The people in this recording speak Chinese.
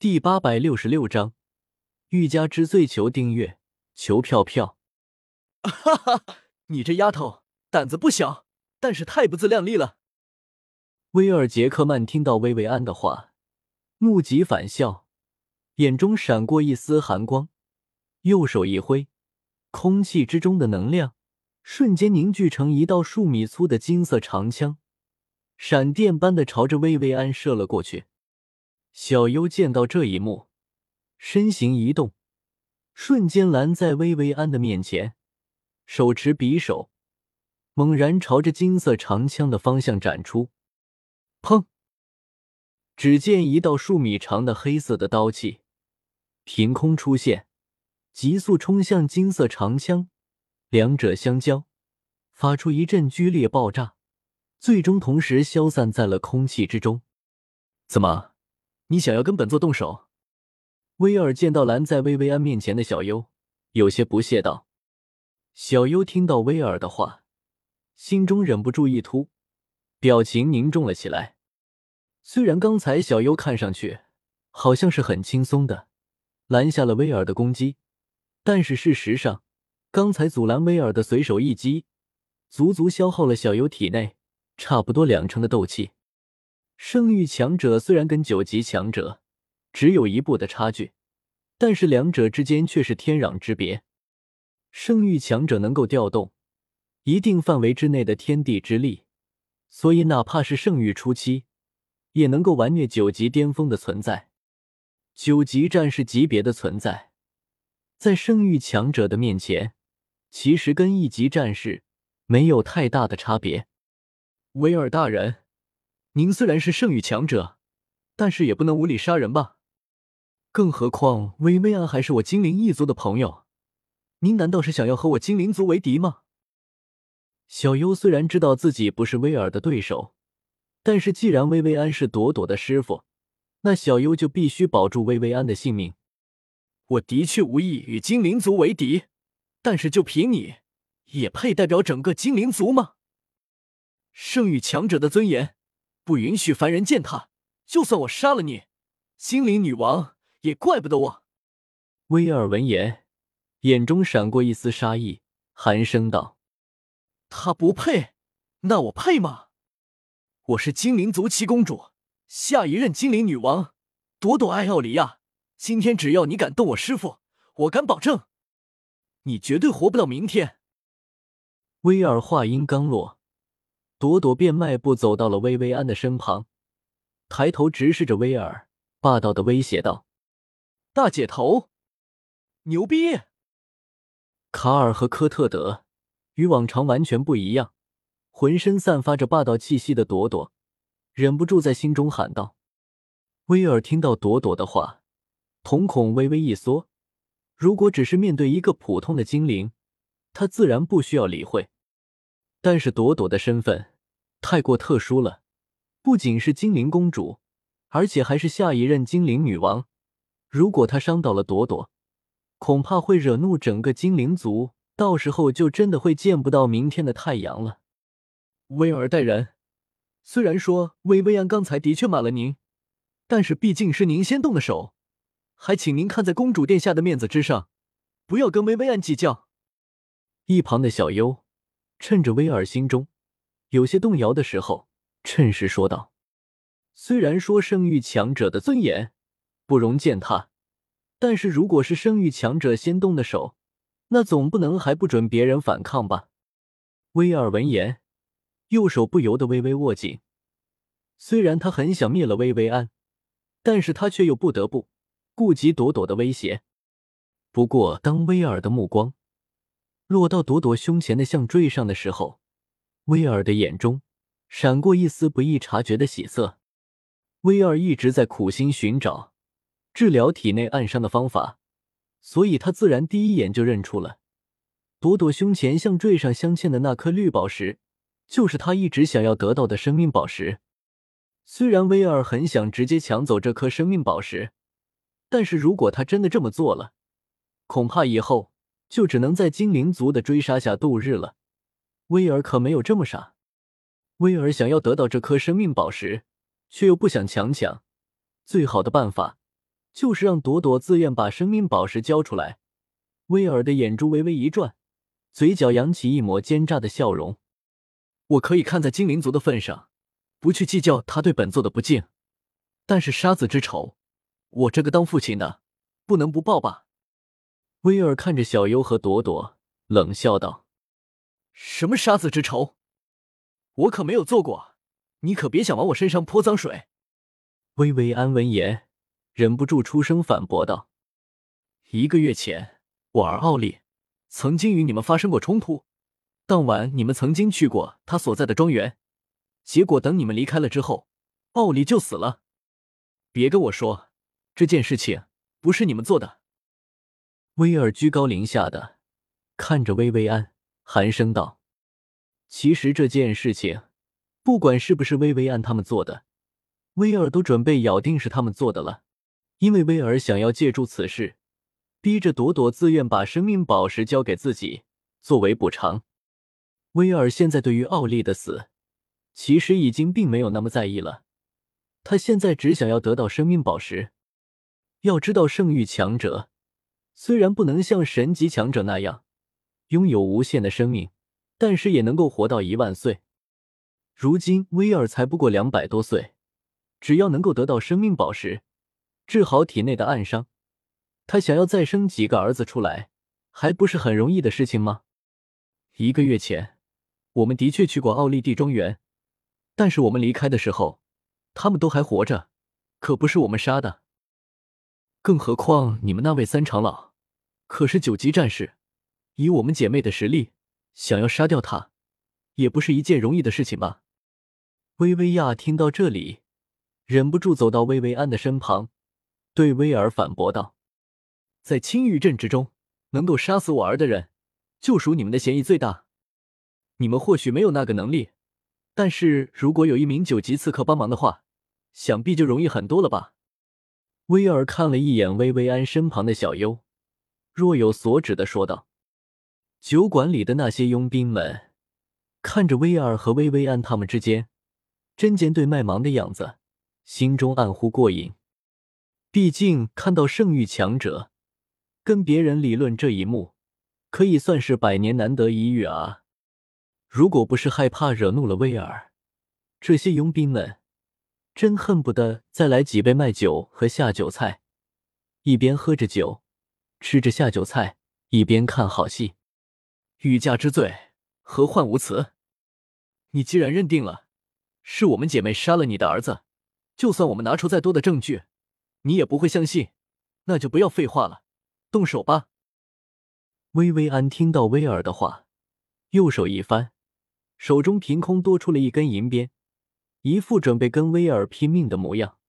第八百六十六章，欲加之罪，求订阅，求票票。哈哈，你这丫头胆子不小，但是太不自量力了。威尔杰克曼听到薇薇安的话，怒极反笑，眼中闪过一丝寒光，右手一挥，空气之中的能量瞬间凝聚成一道数米粗的金色长枪，闪电般的朝着薇薇安射了过去。小优见到这一幕，身形一动，瞬间拦在薇薇安的面前，手持匕首，猛然朝着金色长枪的方向斩出。砰！只见一道数米长的黑色的刀气凭空出现，急速冲向金色长枪，两者相交，发出一阵剧烈爆炸，最终同时消散在了空气之中。怎么？你想要跟本座动手？威尔见到拦在薇薇安面前的小优，有些不屑道。小优听到威尔的话，心中忍不住一突，表情凝重了起来。虽然刚才小优看上去好像是很轻松的拦下了威尔的攻击，但是事实上，刚才阻拦威尔的随手一击，足足消耗了小优体内差不多两成的斗气。圣域强者虽然跟九级强者只有一步的差距，但是两者之间却是天壤之别。圣域强者能够调动一定范围之内的天地之力，所以哪怕是圣域初期，也能够完虐九级巅峰的存在。九级战士级别的存在，在圣域强者的面前，其实跟一级战士没有太大的差别。威尔大人。您虽然是圣域强者，但是也不能无理杀人吧？更何况薇薇安还是我精灵一族的朋友，您难道是想要和我精灵族为敌吗？小优虽然知道自己不是威尔的对手，但是既然薇薇安是朵朵的师傅，那小优就必须保住薇薇安的性命。我的确无意与精灵族为敌，但是就凭你，也配代表整个精灵族吗？圣域强者的尊严。不允许凡人践踏。就算我杀了你，精灵女王也怪不得我。威尔闻言，眼中闪过一丝杀意，寒声道：“他不配，那我配吗？我是精灵族七公主，下一任精灵女王，朵朵艾奥里亚。今天只要你敢动我师傅，我敢保证，你绝对活不到明天。”威尔话音刚落。朵朵便迈步走到了薇薇安的身旁，抬头直视着威尔，霸道的威胁道：“大姐头，牛逼！”卡尔和科特德与往常完全不一样，浑身散发着霸道气息的朵朵忍不住在心中喊道：“威尔！”听到朵朵的话，瞳孔微微一缩。如果只是面对一个普通的精灵，他自然不需要理会。但是朵朵的身份太过特殊了，不仅是精灵公主，而且还是下一任精灵女王。如果她伤到了朵朵，恐怕会惹怒整个精灵族，到时候就真的会见不到明天的太阳了。威尔大人，虽然说薇薇安刚才的确骂了您，但是毕竟是您先动的手，还请您看在公主殿下的面子之上，不要跟薇薇安计较。一旁的小优。趁着威尔心中有些动摇的时候，趁势说道：“虽然说圣域强者的尊严不容践踏，但是如果是圣域强者先动的手，那总不能还不准别人反抗吧？”威尔闻言，右手不由得微微握紧。虽然他很想灭了薇薇安，但是他却又不得不顾及朵朵的威胁。不过，当威尔的目光……落到朵朵胸前的项坠上的时候，威尔的眼中闪过一丝不易察觉的喜色。威尔一直在苦心寻找治疗体内暗伤的方法，所以他自然第一眼就认出了朵朵胸前项坠上镶嵌的那颗绿宝石，就是他一直想要得到的生命宝石。虽然威尔很想直接抢走这颗生命宝石，但是如果他真的这么做了，恐怕以后……就只能在精灵族的追杀下度日了。威尔可没有这么傻。威尔想要得到这颗生命宝石，却又不想强抢。最好的办法，就是让朵朵自愿把生命宝石交出来。威尔的眼珠微微一转，嘴角扬起一抹奸诈的笑容。我可以看在精灵族的份上，不去计较他对本座的不敬，但是杀子之仇，我这个当父亲的不能不报吧？威尔看着小优和朵朵，冷笑道：“什么杀子之仇？我可没有做过，你可别想往我身上泼脏水。”薇薇安闻言，忍不住出声反驳道：“一个月前，我儿奥利曾经与你们发生过冲突。当晚，你们曾经去过他所在的庄园，结果等你们离开了之后，奥利就死了。别跟我说这件事情不是你们做的。”威尔居高临下的看着薇薇安，寒声道：“其实这件事情，不管是不是薇薇安他们做的，威尔都准备咬定是他们做的了。因为威尔想要借助此事，逼着朵朵自愿把生命宝石交给自己作为补偿。威尔现在对于奥利的死，其实已经并没有那么在意了。他现在只想要得到生命宝石。要知道，圣域强者。”虽然不能像神级强者那样拥有无限的生命，但是也能够活到一万岁。如今威尔才不过两百多岁，只要能够得到生命宝石，治好体内的暗伤，他想要再生几个儿子出来，还不是很容易的事情吗？一个月前，我们的确去过奥利蒂庄园，但是我们离开的时候，他们都还活着，可不是我们杀的。更何况你们那位三长老。可是九级战士，以我们姐妹的实力，想要杀掉他，也不是一件容易的事情吧？薇薇娅听到这里，忍不住走到薇薇安的身旁，对威尔反驳道：“在青玉镇之中，能够杀死我儿的人，就属你们的嫌疑最大。你们或许没有那个能力，但是如果有一名九级刺客帮忙的话，想必就容易很多了吧？”威尔看了一眼薇薇安身旁的小优。若有所指的说道：“酒馆里的那些佣兵们看着威尔和薇薇安他们之间针尖对麦芒的样子，心中暗呼过瘾。毕竟看到圣域强者跟别人理论这一幕，可以算是百年难得一遇啊！如果不是害怕惹怒了威尔，这些佣兵们真恨不得再来几杯麦酒和下酒菜，一边喝着酒。”吃着下酒菜，一边看好戏。欲加之罪，何患无辞？你既然认定了是我们姐妹杀了你的儿子，就算我们拿出再多的证据，你也不会相信。那就不要废话了，动手吧。薇薇安听到威尔的话，右手一翻，手中凭空多出了一根银鞭，一副准备跟威尔拼命的模样。